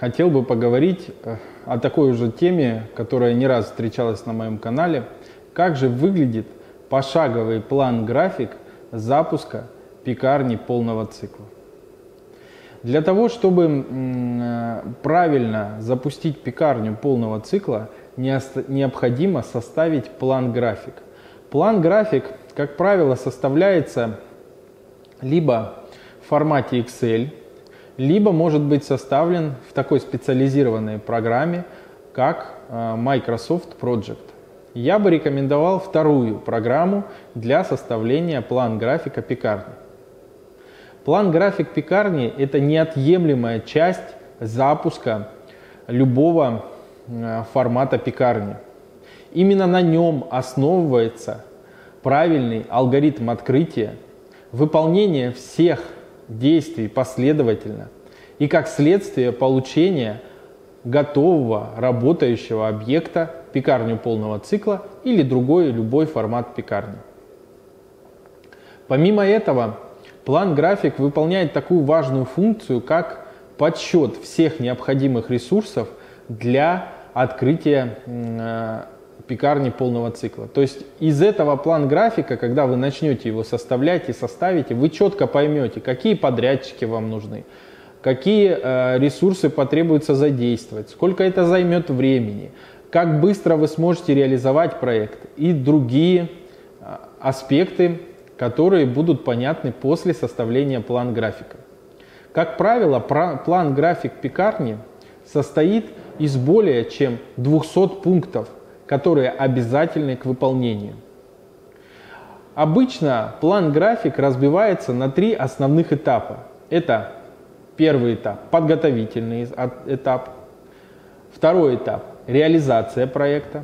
хотел бы поговорить э, о такой уже теме, которая не раз встречалась на моем канале. Как же выглядит пошаговый план-график запуска пекарни полного цикла? Для того, чтобы э, правильно запустить пекарню полного цикла, необходимо составить план-график. План-график, как правило, составляется либо в формате Excel, либо может быть составлен в такой специализированной программе, как э, Microsoft Project. Я бы рекомендовал вторую программу для составления план-графика пекарни. План-график пекарни – это неотъемлемая часть запуска любого э, формата пекарни. Именно на нем основывается правильный алгоритм открытия, выполнение всех действий последовательно и как следствие получения готового работающего объекта пекарню полного цикла или другой любой формат пекарни. Помимо этого, план-график выполняет такую важную функцию, как подсчет всех необходимых ресурсов для открытия э, пекарни полного цикла. То есть из этого план-графика, когда вы начнете его составлять и составите, вы четко поймете, какие подрядчики вам нужны, какие э, ресурсы потребуется задействовать, сколько это займет времени, как быстро вы сможете реализовать проект и другие э, аспекты, которые будут понятны после составления план-графика. Как правило, план-график пекарни состоит из более чем 200 пунктов, которые обязательны к выполнению. Обычно план-график разбивается на три основных этапа. Это первый этап – подготовительный этап, второй этап – реализация проекта,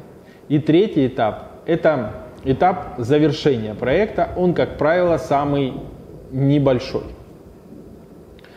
и третий этап – это этап завершения проекта. Он, как правило, самый небольшой.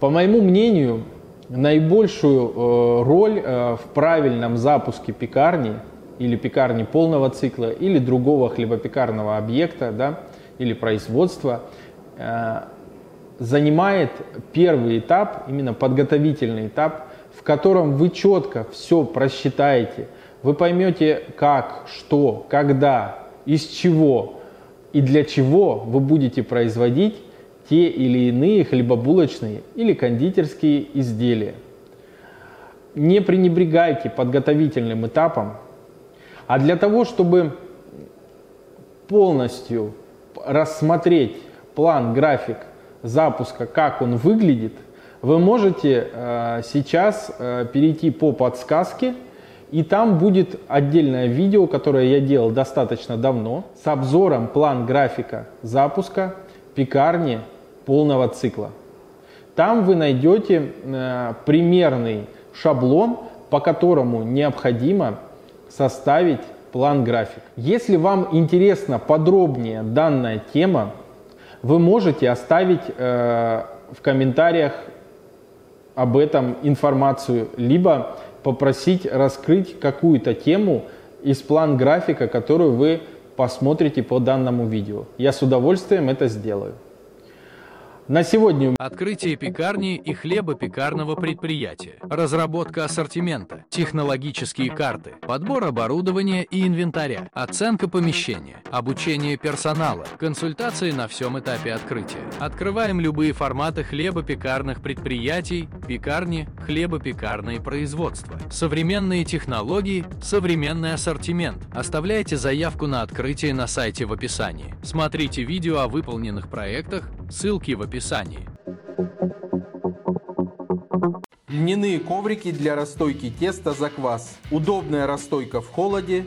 По моему мнению, наибольшую э, роль э, в правильном запуске пекарни или пекарни полного цикла или другого хлебопекарного объекта да, или производства э, занимает первый этап, именно подготовительный этап, в котором вы четко все просчитаете, вы поймете как, что, когда, из чего и для чего вы будете производить те или иные хлебобулочные или кондитерские изделия. Не пренебрегайте подготовительным этапом, а для того, чтобы полностью рассмотреть план, график запуска, как он выглядит, вы можете э, сейчас э, перейти по подсказке – и там будет отдельное видео, которое я делал достаточно давно, с обзором план графика запуска пекарни полного цикла. Там вы найдете э, примерный шаблон, по которому необходимо составить план-график. Если вам интересна подробнее данная тема, вы можете оставить э, в комментариях об этом информацию, либо попросить раскрыть какую-то тему из план графика, которую вы посмотрите по данному видео. Я с удовольствием это сделаю. На сегодня открытие пекарни и хлебопекарного предприятия, разработка ассортимента, технологические карты, подбор оборудования и инвентаря, оценка помещения, обучение персонала, консультации на всем этапе открытия. Открываем любые форматы хлебопекарных предприятий, пекарни, хлебопекарные производства. Современные технологии, современный ассортимент. Оставляйте заявку на открытие на сайте в описании. Смотрите видео о выполненных проектах, ссылки в описании. Льняные коврики для расстойки теста за квас. Удобная расстойка в холоде